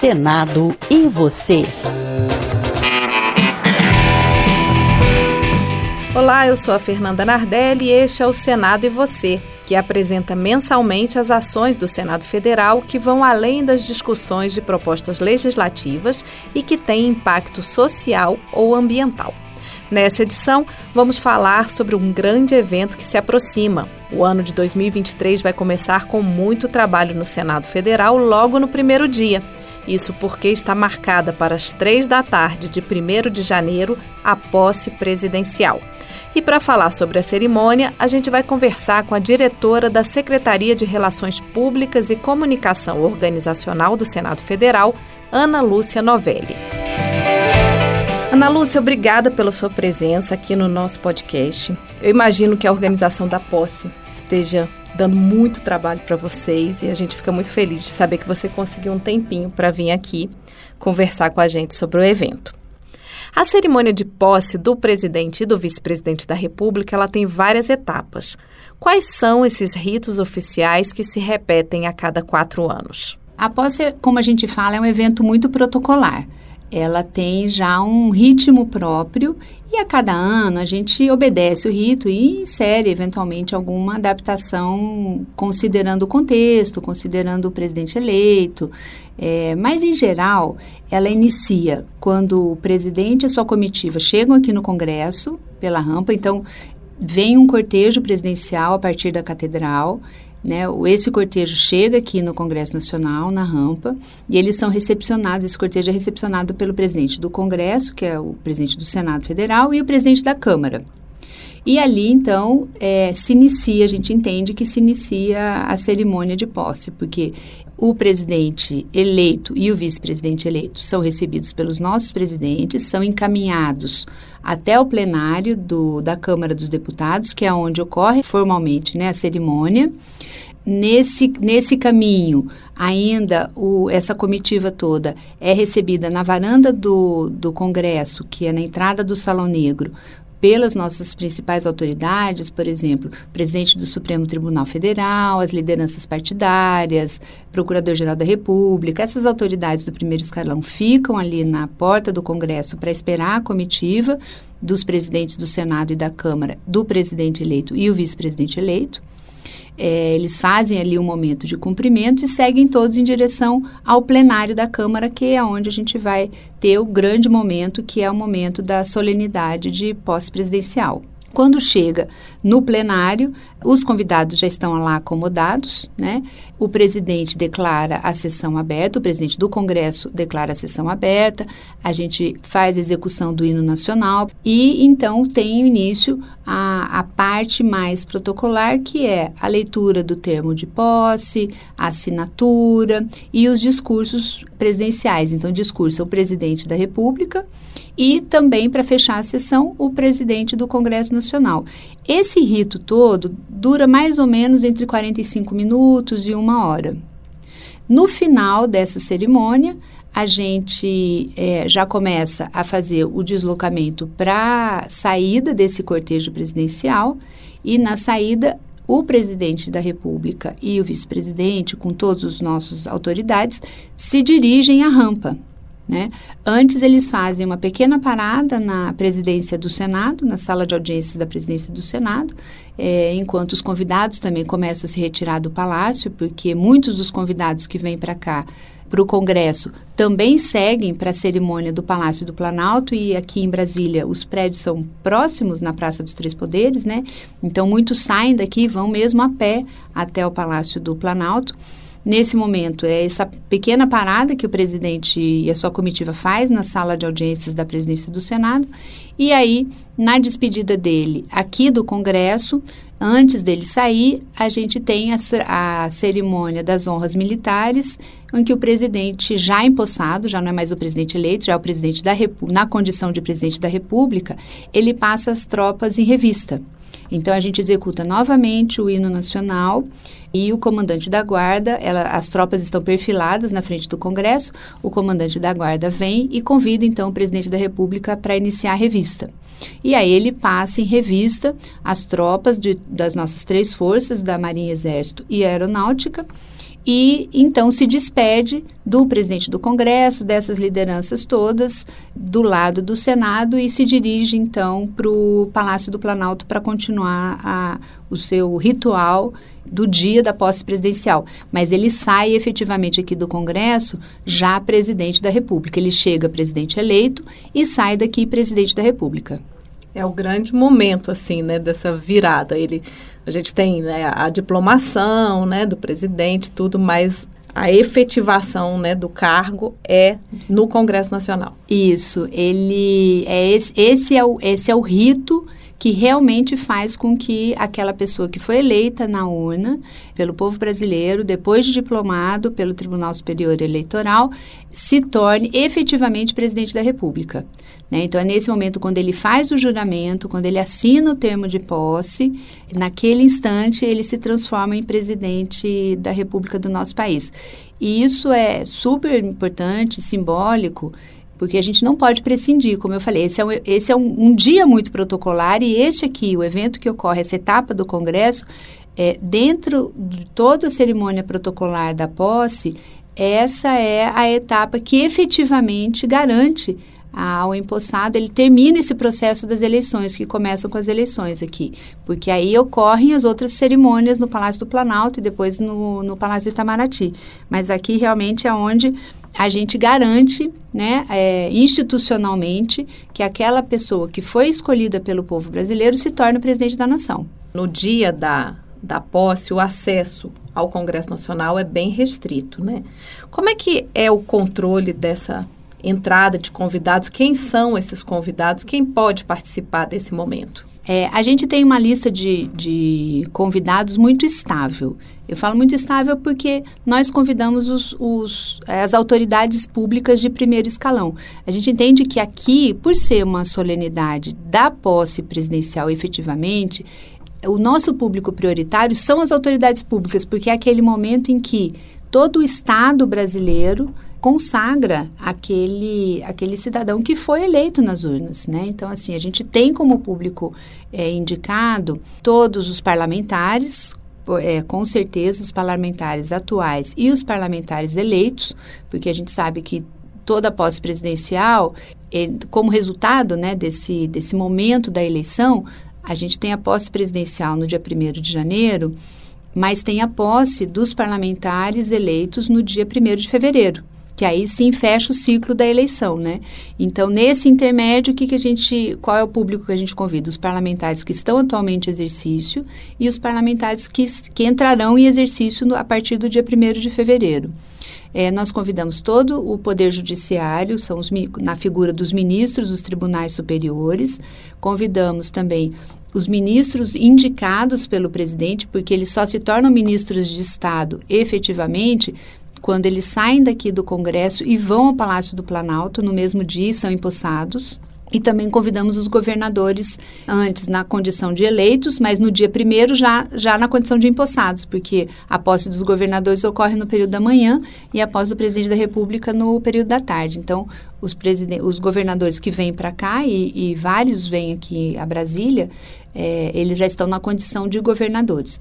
Senado e você. Olá, eu sou a Fernanda Nardelli e este é o Senado e você, que apresenta mensalmente as ações do Senado Federal que vão além das discussões de propostas legislativas e que têm impacto social ou ambiental. Nessa edição, vamos falar sobre um grande evento que se aproxima. O ano de 2023 vai começar com muito trabalho no Senado Federal logo no primeiro dia. Isso porque está marcada para as três da tarde de 1 de janeiro a posse presidencial. E para falar sobre a cerimônia, a gente vai conversar com a diretora da Secretaria de Relações Públicas e Comunicação Organizacional do Senado Federal, Ana Lúcia Novelli. Ana Lúcia, obrigada pela sua presença aqui no nosso podcast. Eu imagino que a organização da posse esteja dando muito trabalho para vocês e a gente fica muito feliz de saber que você conseguiu um tempinho para vir aqui conversar com a gente sobre o evento. A cerimônia de posse do presidente e do vice-presidente da República ela tem várias etapas. Quais são esses ritos oficiais que se repetem a cada quatro anos? A posse, como a gente fala, é um evento muito protocolar ela tem já um ritmo próprio e a cada ano a gente obedece o rito e insere eventualmente alguma adaptação considerando o contexto, considerando o presidente eleito. É, mas em geral, ela inicia quando o presidente e a sua comitiva chegam aqui no Congresso pela rampa. Então, vem um cortejo presidencial a partir da catedral. Né, esse cortejo chega aqui no Congresso Nacional, na rampa, e eles são recepcionados, esse cortejo é recepcionado pelo presidente do Congresso, que é o presidente do Senado Federal, e o presidente da Câmara. E ali, então, é, se inicia, a gente entende que se inicia a cerimônia de posse, porque o presidente eleito e o vice-presidente eleito são recebidos pelos nossos presidentes, são encaminhados até o plenário do, da Câmara dos Deputados, que é onde ocorre formalmente né, a cerimônia. Nesse, nesse caminho, ainda o, essa comitiva toda é recebida na varanda do, do Congresso, que é na entrada do Salão Negro, pelas nossas principais autoridades, por exemplo, presidente do Supremo Tribunal Federal, as lideranças partidárias, Procurador-Geral da República, essas autoridades do primeiro escalão ficam ali na porta do Congresso para esperar a comitiva dos presidentes do Senado e da Câmara, do presidente eleito e o vice-presidente eleito. É, eles fazem ali um momento de cumprimento e seguem todos em direção ao plenário da Câmara, que é onde a gente vai ter o grande momento, que é o momento da solenidade de pós-presidencial. Quando chega no plenário, os convidados já estão lá acomodados, né? O presidente declara a sessão aberta, o presidente do Congresso declara a sessão aberta, a gente faz a execução do hino nacional e então tem início a, a parte mais protocolar, que é a leitura do termo de posse, a assinatura e os discursos presidenciais. Então, discurso é o presidente da República e também, para fechar a sessão, o presidente do Congresso Nacional. Esse rito todo dura mais ou menos entre 45 minutos e uma hora. No final dessa cerimônia, a gente é, já começa a fazer o deslocamento para saída desse cortejo presidencial e na saída o presidente da República e o vice-presidente, com todos os nossos autoridades, se dirigem à rampa. Né? Antes, eles fazem uma pequena parada na presidência do Senado, na sala de audiências da presidência do Senado, é, enquanto os convidados também começam a se retirar do palácio, porque muitos dos convidados que vêm para cá para o Congresso também seguem para a cerimônia do Palácio do Planalto e aqui em Brasília os prédios são próximos na Praça dos Três Poderes, né? Então muitos saem daqui e vão mesmo a pé até o Palácio do Planalto. Nesse momento, é essa pequena parada que o presidente e a sua comitiva faz na sala de audiências da presidência do Senado. E aí, na despedida dele aqui do Congresso, antes dele sair, a gente tem a, a, cerimônia das honras militares, em que o presidente já empossado, já não é mais o presidente eleito, já é o presidente da República, na condição de presidente da República, ele passa as tropas em revista. Então a gente executa novamente o hino nacional e o comandante da guarda, ela, as tropas estão perfiladas na frente do Congresso, o comandante da guarda vem e convida então o presidente da República para iniciar a revista. E aí ele passa em revista as tropas de, das nossas três forças, da Marinha, Exército e Aeronáutica, e então se despede do presidente do Congresso, dessas lideranças todas, do lado do Senado e se dirige então para o Palácio do Planalto para continuar a, o seu ritual do dia da posse presidencial. Mas ele sai efetivamente aqui do Congresso já presidente da República. Ele chega presidente eleito e sai daqui presidente da República. É o grande momento, assim, né, dessa virada. Ele, a gente tem né, a diplomação, né, do presidente, tudo, mas a efetivação, né, do cargo é no Congresso Nacional. Isso, ele é esse, esse é o esse é o rito que realmente faz com que aquela pessoa que foi eleita na urna pelo povo brasileiro, depois de diplomado pelo Tribunal Superior Eleitoral, se torne efetivamente presidente da República. Né? Então, é nesse momento, quando ele faz o juramento, quando ele assina o termo de posse, naquele instante ele se transforma em presidente da República do nosso país. E isso é super importante, simbólico, porque a gente não pode prescindir, como eu falei, esse é, um, esse é um, um dia muito protocolar e este aqui, o evento que ocorre, essa etapa do Congresso, é, dentro de toda a cerimônia protocolar da posse, essa é a etapa que efetivamente garante ao empossado, ele termina esse processo das eleições, que começam com as eleições aqui. Porque aí ocorrem as outras cerimônias no Palácio do Planalto e depois no, no Palácio Itamaraty. Mas aqui realmente é onde a gente garante, né, é, institucionalmente, que aquela pessoa que foi escolhida pelo povo brasileiro se torne presidente da nação. No dia da, da posse, o acesso ao Congresso Nacional é bem restrito, né? Como é que é o controle dessa entrada de convidados? Quem são esses convidados? Quem pode participar desse momento? É, a gente tem uma lista de, de convidados muito estável. Eu falo muito estável porque nós convidamos os, os, as autoridades públicas de primeiro escalão. A gente entende que aqui, por ser uma solenidade da posse presidencial efetivamente, o nosso público prioritário são as autoridades públicas, porque é aquele momento em que todo o Estado brasileiro consagra aquele, aquele cidadão que foi eleito nas urnas, né? Então, assim, a gente tem como público é, indicado todos os parlamentares, é, com certeza os parlamentares atuais e os parlamentares eleitos, porque a gente sabe que toda a pós-presidencial, é, como resultado né, desse, desse momento da eleição, a gente tem a posse presidencial no dia 1 de janeiro, mas tem a posse dos parlamentares eleitos no dia 1 de fevereiro que aí sim fecha o ciclo da eleição, né? Então, nesse intermédio, o que, que a gente, qual é o público que a gente convida? Os parlamentares que estão atualmente em exercício e os parlamentares que, que entrarão em exercício no, a partir do dia 1 de fevereiro. É, nós convidamos todo o Poder Judiciário, são os, na figura dos ministros dos tribunais superiores, convidamos também os ministros indicados pelo presidente, porque eles só se tornam ministros de Estado efetivamente quando eles saem daqui do Congresso e vão ao Palácio do Planalto, no mesmo dia são empossados. E também convidamos os governadores antes na condição de eleitos, mas no dia primeiro já, já na condição de empossados, porque a posse dos governadores ocorre no período da manhã e a posse do presidente da República no período da tarde. Então, os, os governadores que vêm para cá, e, e, vários vêm aqui a Brasília, é, eles já estão na condição de governadores.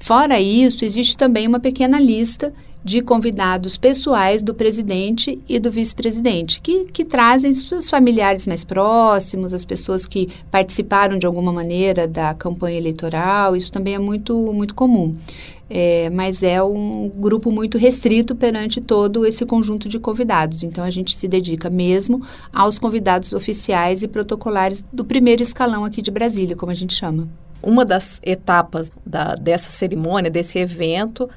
Fora isso, existe também uma pequena lista de convidados pessoais do presidente e do vice-presidente, que, que trazem seus familiares mais próximos, as pessoas que participaram de alguma maneira da campanha eleitoral, isso também é muito, muito comum. É, mas é um grupo muito restrito perante todo esse conjunto de convidados. Então, a gente se dedica mesmo aos convidados oficiais e protocolares do primeiro escalão aqui de Brasília, como a gente chama. Uma das etapas da, dessa cerimônia, desse evento,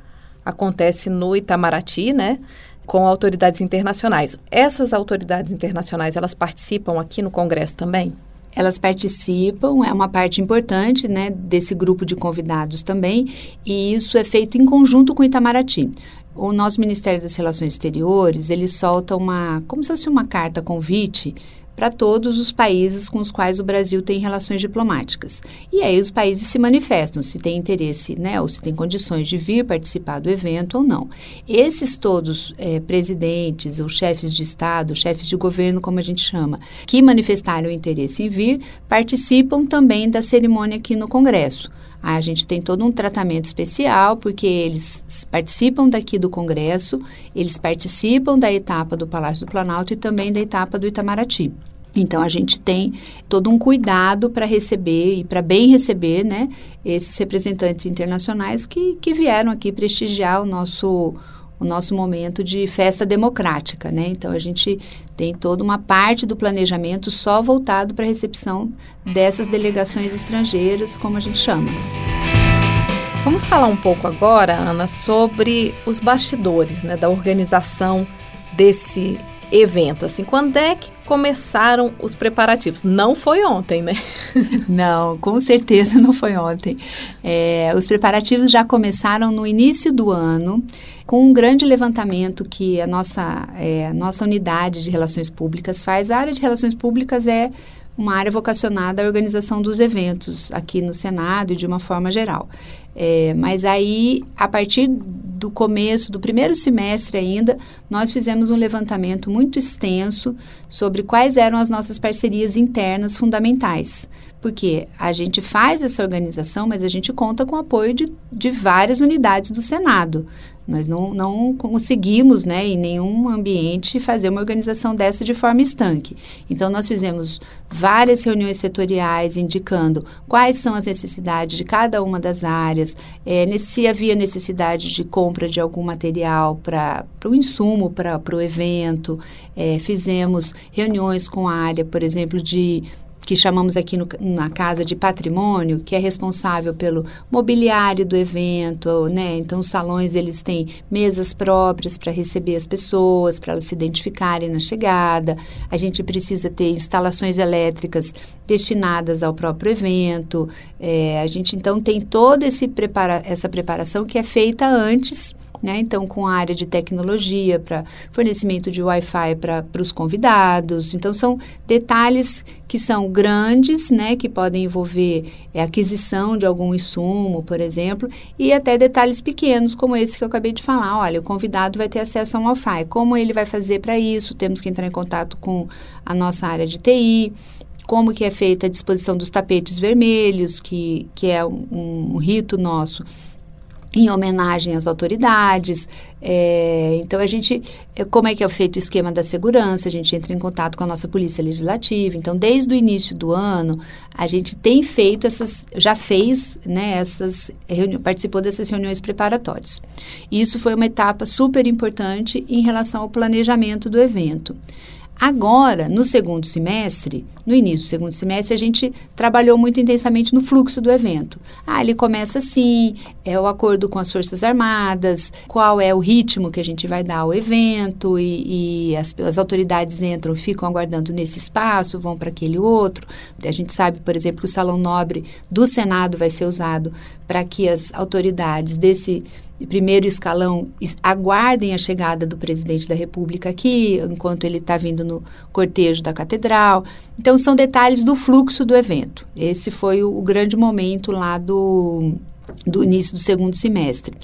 acontece no Itamaraty, né? Com autoridades internacionais. Essas autoridades internacionais, elas participam aqui no Congresso também? Elas participam, é uma parte importante né, desse grupo de convidados também, e isso é feito em conjunto com o Itamaraty. O nosso Ministério das Relações Exteriores, ele solta uma, como se fosse uma carta convite para todos os países com os quais o Brasil tem relações diplomáticas. E aí os países se manifestam se tem interesse, né, ou se tem condições de vir participar do evento ou não. Esses todos é, presidentes ou chefes de Estado, chefes de governo, como a gente chama, que manifestaram interesse em vir, participam também da cerimônia aqui no Congresso. A gente tem todo um tratamento especial, porque eles participam daqui do Congresso, eles participam da etapa do Palácio do Planalto e também da etapa do Itamaraty. Então a gente tem todo um cuidado para receber e para bem receber, né, esses representantes internacionais que, que vieram aqui prestigiar o nosso o nosso momento de festa democrática, né? Então a gente tem toda uma parte do planejamento só voltado para a recepção dessas delegações estrangeiras, como a gente chama. Vamos falar um pouco agora, Ana, sobre os bastidores, né, da organização desse evento? Assim, quando é que começaram os preparativos? Não foi ontem, né? não, com certeza não foi ontem. É, os preparativos já começaram no início do ano, com um grande levantamento que a nossa, é, nossa unidade de relações públicas faz. A área de relações públicas é uma área vocacionada à organização dos eventos aqui no Senado e de uma forma geral. É, mas aí, a partir do começo, do primeiro semestre ainda, nós fizemos um levantamento muito extenso sobre quais eram as nossas parcerias internas fundamentais. Porque a gente faz essa organização, mas a gente conta com o apoio de, de várias unidades do Senado. Nós não, não conseguimos, né, em nenhum ambiente, fazer uma organização dessa de forma estanque. Então, nós fizemos várias reuniões setoriais indicando quais são as necessidades de cada uma das áreas, é, se havia necessidade de compra de algum material para o insumo para o evento. É, fizemos reuniões com a área, por exemplo, de que chamamos aqui no, na casa de patrimônio, que é responsável pelo mobiliário do evento, né? Então, os salões, eles têm mesas próprias para receber as pessoas, para elas se identificarem na chegada. A gente precisa ter instalações elétricas destinadas ao próprio evento. É, a gente, então, tem toda prepara essa preparação que é feita antes né? Então, com a área de tecnologia para fornecimento de Wi-Fi para os convidados. Então, são detalhes que são grandes, né? que podem envolver é, aquisição de algum insumo, por exemplo, e até detalhes pequenos, como esse que eu acabei de falar. Olha, o convidado vai ter acesso a um Wi-Fi. Como ele vai fazer para isso? Temos que entrar em contato com a nossa área de TI como que é feita a disposição dos tapetes vermelhos, que, que é um, um rito nosso em homenagem às autoridades. É, então, a gente, é, como é que é feito o esquema da segurança? A gente entra em contato com a nossa Polícia Legislativa. Então, desde o início do ano, a gente tem feito essas, já fez, né, essas, participou dessas reuniões preparatórias. Isso foi uma etapa super importante em relação ao planejamento do evento. Agora, no segundo semestre, no início do segundo semestre, a gente trabalhou muito intensamente no fluxo do evento. Ah, ele começa assim, é o acordo com as Forças Armadas, qual é o ritmo que a gente vai dar ao evento, e, e as, as autoridades entram, ficam aguardando nesse espaço, vão para aquele outro. A gente sabe, por exemplo, que o Salão Nobre do Senado vai ser usado para que as autoridades desse primeiro escalão aguardem a chegada do presidente da República aqui, enquanto ele está vindo no cortejo da catedral. Então, são detalhes do fluxo do evento. Esse foi o, o grande momento lá do, do início do segundo semestre.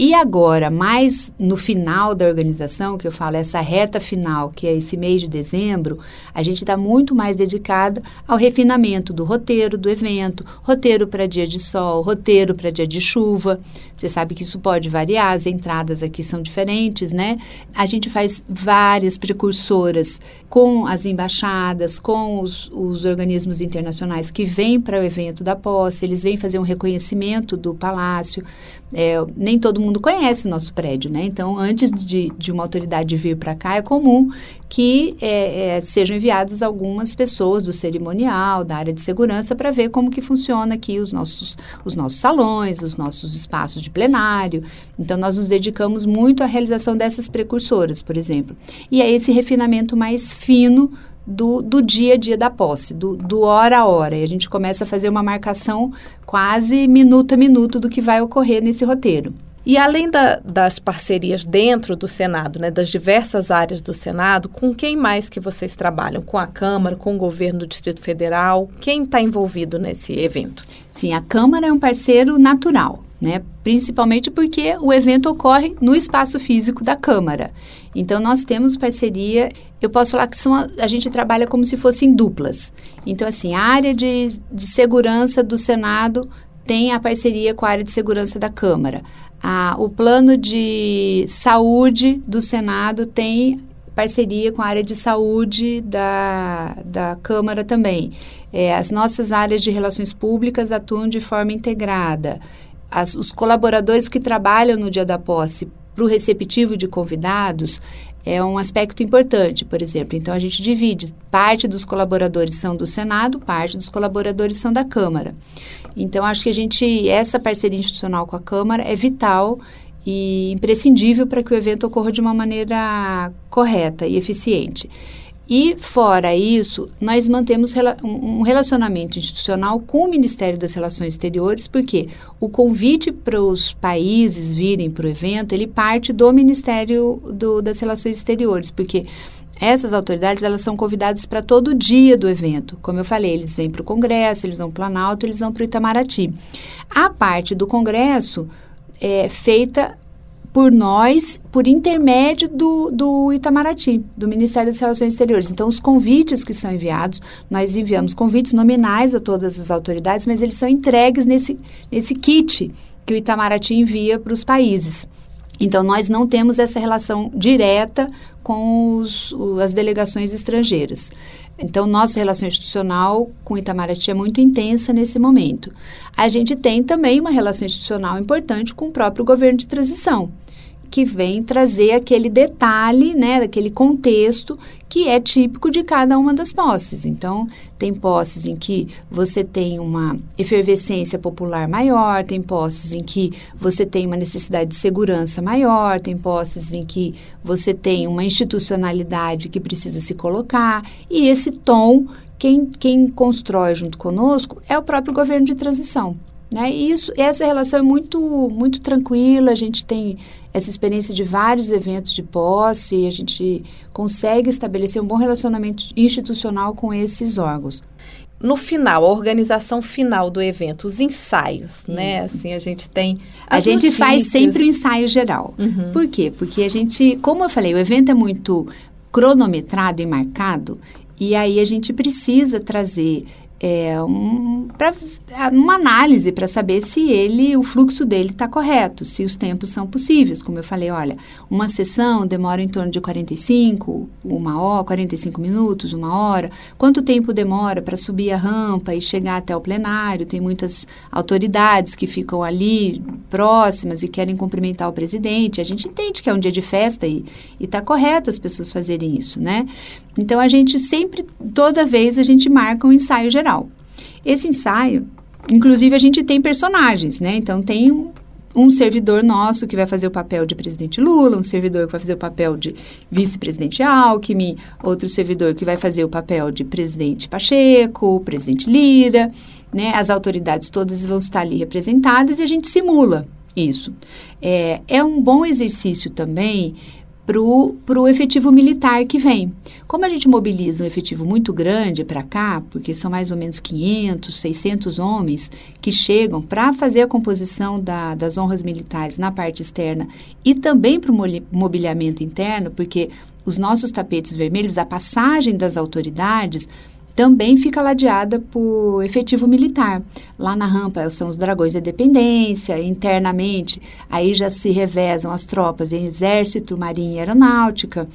E agora, mais no final da organização, que eu falo, essa reta final, que é esse mês de dezembro, a gente está muito mais dedicado ao refinamento do roteiro do evento, roteiro para dia de sol, roteiro para dia de chuva. Você sabe que isso pode variar, as entradas aqui são diferentes, né? A gente faz várias precursoras com as embaixadas, com os, os organismos internacionais que vêm para o evento da posse, eles vêm fazer um reconhecimento do palácio. É, nem todo mundo conhece o nosso prédio, né? Então, antes de, de uma autoridade vir para cá, é comum que é, é, sejam enviadas algumas pessoas do cerimonial, da área de segurança, para ver como que funciona aqui os nossos, os nossos salões, os nossos espaços de plenário. Então, nós nos dedicamos muito à realização dessas precursoras, por exemplo. E é esse refinamento mais fino do, do dia a dia da posse, do, do hora a hora. E a gente começa a fazer uma marcação quase minuto a minuto do que vai ocorrer nesse roteiro. E além da, das parcerias dentro do Senado, né, das diversas áreas do Senado, com quem mais que vocês trabalham? Com a Câmara, com o governo do Distrito Federal? Quem está envolvido nesse evento? Sim, a Câmara é um parceiro natural, né? Principalmente porque o evento ocorre no espaço físico da Câmara. Então, nós temos parceria, eu posso falar que são, a gente trabalha como se fossem duplas. Então, assim, a área de, de segurança do Senado tem a parceria com a área de segurança da Câmara. A, o plano de saúde do Senado tem parceria com a área de saúde da, da Câmara também. É, as nossas áreas de relações públicas atuam de forma integrada. As, os colaboradores que trabalham no dia da posse para o receptivo de convidados é um aspecto importante, por exemplo. Então, a gente divide. Parte dos colaboradores são do Senado, parte dos colaboradores são da Câmara. Então, acho que a gente, essa parceria institucional com a Câmara é vital e imprescindível para que o evento ocorra de uma maneira correta e eficiente. E, fora isso, nós mantemos um relacionamento institucional com o Ministério das Relações Exteriores, porque o convite para os países virem para o evento, ele parte do Ministério do, das Relações Exteriores, porque essas autoridades, elas são convidadas para todo dia do evento. Como eu falei, eles vêm para o Congresso, eles vão para o Planalto, eles vão para o Itamaraty. A parte do Congresso é feita por nós, por intermédio do, do Itamaraty, do Ministério das Relações Exteriores. Então, os convites que são enviados, nós enviamos convites nominais a todas as autoridades, mas eles são entregues nesse, nesse kit que o Itamaraty envia para os países. Então, nós não temos essa relação direta com os, as delegações estrangeiras. Então, nossa relação institucional com Itamaraty é muito intensa nesse momento. A gente tem também uma relação institucional importante com o próprio governo de transição que vem trazer aquele detalhe, né, daquele contexto que é típico de cada uma das posses. Então, tem posses em que você tem uma efervescência popular maior, tem posses em que você tem uma necessidade de segurança maior, tem posses em que você tem uma institucionalidade que precisa se colocar, e esse tom, quem, quem constrói junto conosco é o próprio governo de transição. Né? E isso, essa relação é muito, muito tranquila, a gente tem essa experiência de vários eventos de posse, a gente consegue estabelecer um bom relacionamento institucional com esses órgãos. No final, a organização final do evento, os ensaios, né? Isso. né? Assim, a gente tem. A gente notícias. faz sempre o ensaio geral. Uhum. Por quê? Porque a gente, como eu falei, o evento é muito cronometrado e marcado, e aí a gente precisa trazer é, um, pra, uma análise para saber se ele, o fluxo dele está correto, se os tempos são possíveis. Como eu falei, olha, uma sessão demora em torno de 45, uma hora, 45 minutos, uma hora. Quanto tempo demora para subir a rampa e chegar até o plenário? Tem muitas autoridades que ficam ali próximas e querem cumprimentar o presidente. A gente entende que é um dia de festa e está correto as pessoas fazerem isso, né? Então a gente sempre, toda vez, a gente marca um ensaio geral. Esse ensaio, inclusive, a gente tem personagens, né? Então tem um, um servidor nosso que vai fazer o papel de presidente Lula, um servidor que vai fazer o papel de vice-presidente Alckmin, outro servidor que vai fazer o papel de presidente Pacheco, presidente Lira, né? As autoridades todas vão estar ali representadas e a gente simula isso. É, é um bom exercício também para o efetivo militar que vem. Como a gente mobiliza um efetivo muito grande para cá, porque são mais ou menos 500, 600 homens que chegam para fazer a composição da, das honras militares na parte externa e também para o mobiliamento interno, porque os nossos tapetes vermelhos, a passagem das autoridades também fica ladeada por efetivo militar. Lá na rampa são os dragões da dependência, internamente aí já se revezam as tropas de exército, marinha e aeronáutica.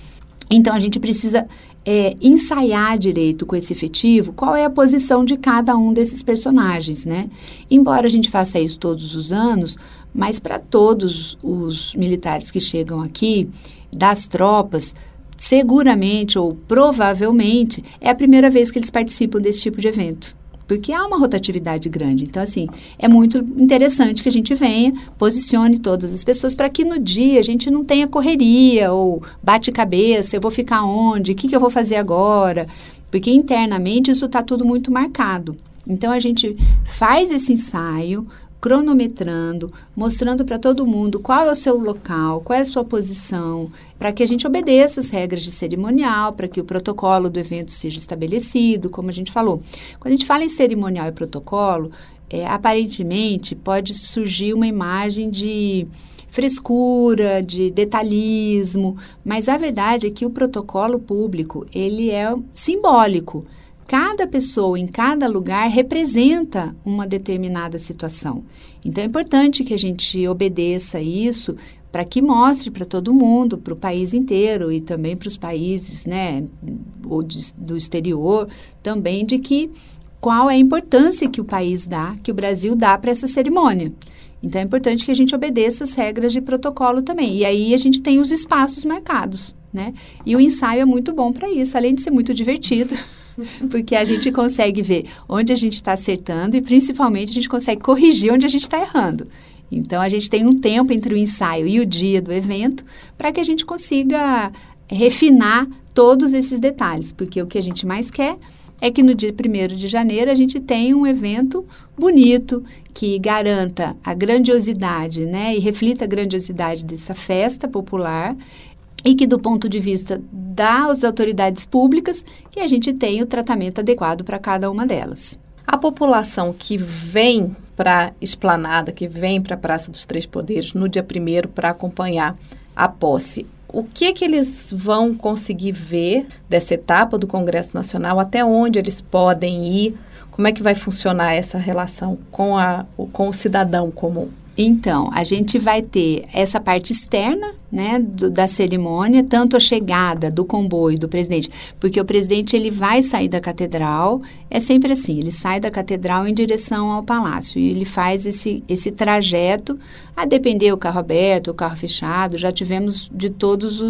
Então a gente precisa é, ensaiar direito com esse efetivo qual é a posição de cada um desses personagens, né? Embora a gente faça isso todos os anos, mas para todos os militares que chegam aqui, das tropas, seguramente ou provavelmente é a primeira vez que eles participam desse tipo de evento. Porque há uma rotatividade grande. Então, assim, é muito interessante que a gente venha, posicione todas as pessoas para que no dia a gente não tenha correria ou bate-cabeça, eu vou ficar onde, o que, que eu vou fazer agora. Porque internamente isso está tudo muito marcado. Então, a gente faz esse ensaio, cronometrando, mostrando para todo mundo qual é o seu local, qual é a sua posição, para que a gente obedeça as regras de cerimonial, para que o protocolo do evento seja estabelecido, como a gente falou. Quando a gente fala em cerimonial e protocolo, é, aparentemente pode surgir uma imagem de frescura, de detalhismo, mas a verdade é que o protocolo público, ele é simbólico cada pessoa em cada lugar representa uma determinada situação. Então é importante que a gente obedeça isso para que mostre para todo mundo, para o país inteiro e também para os países, né, ou de, do exterior, também de que qual é a importância que o país dá, que o Brasil dá para essa cerimônia. Então é importante que a gente obedeça as regras de protocolo também. E aí a gente tem os espaços marcados, né? E o ensaio é muito bom para isso, além de ser muito divertido. porque a gente consegue ver onde a gente está acertando e principalmente a gente consegue corrigir onde a gente está errando. Então a gente tem um tempo entre o ensaio e o dia do evento para que a gente consiga refinar todos esses detalhes, porque o que a gente mais quer é que no dia 1 de janeiro a gente tenha um evento bonito, que garanta a grandiosidade, né, e reflita a grandiosidade dessa festa popular e que do ponto de vista das autoridades públicas, que a gente tenha o tratamento adequado para cada uma delas. A população que vem para a esplanada, que vem para a Praça dos Três Poderes no dia 1 para acompanhar a posse, o que que eles vão conseguir ver dessa etapa do Congresso Nacional, até onde eles podem ir, como é que vai funcionar essa relação com, a, com o cidadão comum? Então, a gente vai ter essa parte externa né, do, da cerimônia, tanto a chegada do comboio do presidente, porque o presidente ele vai sair da catedral, é sempre assim, ele sai da catedral em direção ao palácio e ele faz esse, esse trajeto, a depender o carro aberto, o carro fechado, já tivemos de todas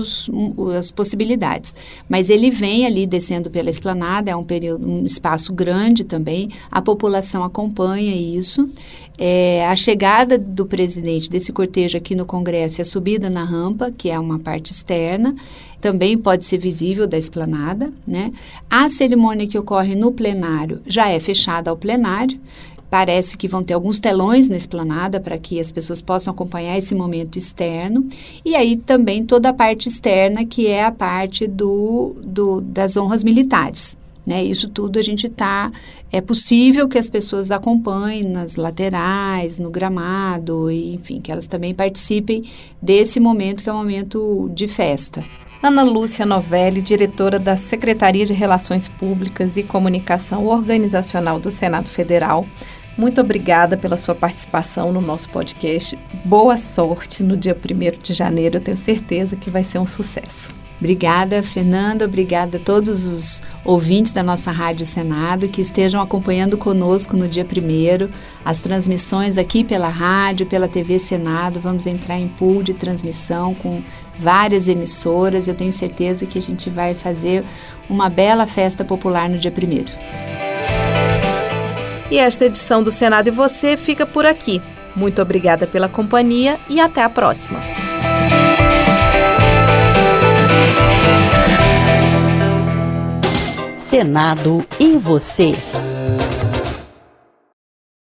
as possibilidades. Mas ele vem ali descendo pela esplanada, é um período, um espaço grande também, a população acompanha isso. É, a chegada do presidente desse cortejo aqui no Congresso e a subida na rampa, que é uma parte externa, também pode ser visível da esplanada. Né? A cerimônia que ocorre no plenário já é fechada ao plenário. Parece que vão ter alguns telões na esplanada para que as pessoas possam acompanhar esse momento externo. E aí também toda a parte externa, que é a parte do, do das honras militares. Né? Isso tudo a gente está. É possível que as pessoas acompanhem nas laterais, no gramado, enfim, que elas também participem desse momento que é um momento de festa. Ana Lúcia Novelli, diretora da Secretaria de Relações Públicas e Comunicação Organizacional do Senado Federal. Muito obrigada pela sua participação no nosso podcast. Boa sorte no dia 1 de janeiro. Eu tenho certeza que vai ser um sucesso. Obrigada, Fernanda. Obrigada a todos os ouvintes da nossa Rádio Senado que estejam acompanhando conosco no dia primeiro as transmissões aqui pela rádio, pela TV Senado. Vamos entrar em pool de transmissão com várias emissoras. Eu tenho certeza que a gente vai fazer uma bela festa popular no dia primeiro. E esta edição do Senado e você fica por aqui. Muito obrigada pela companhia e até a próxima. Senado e você.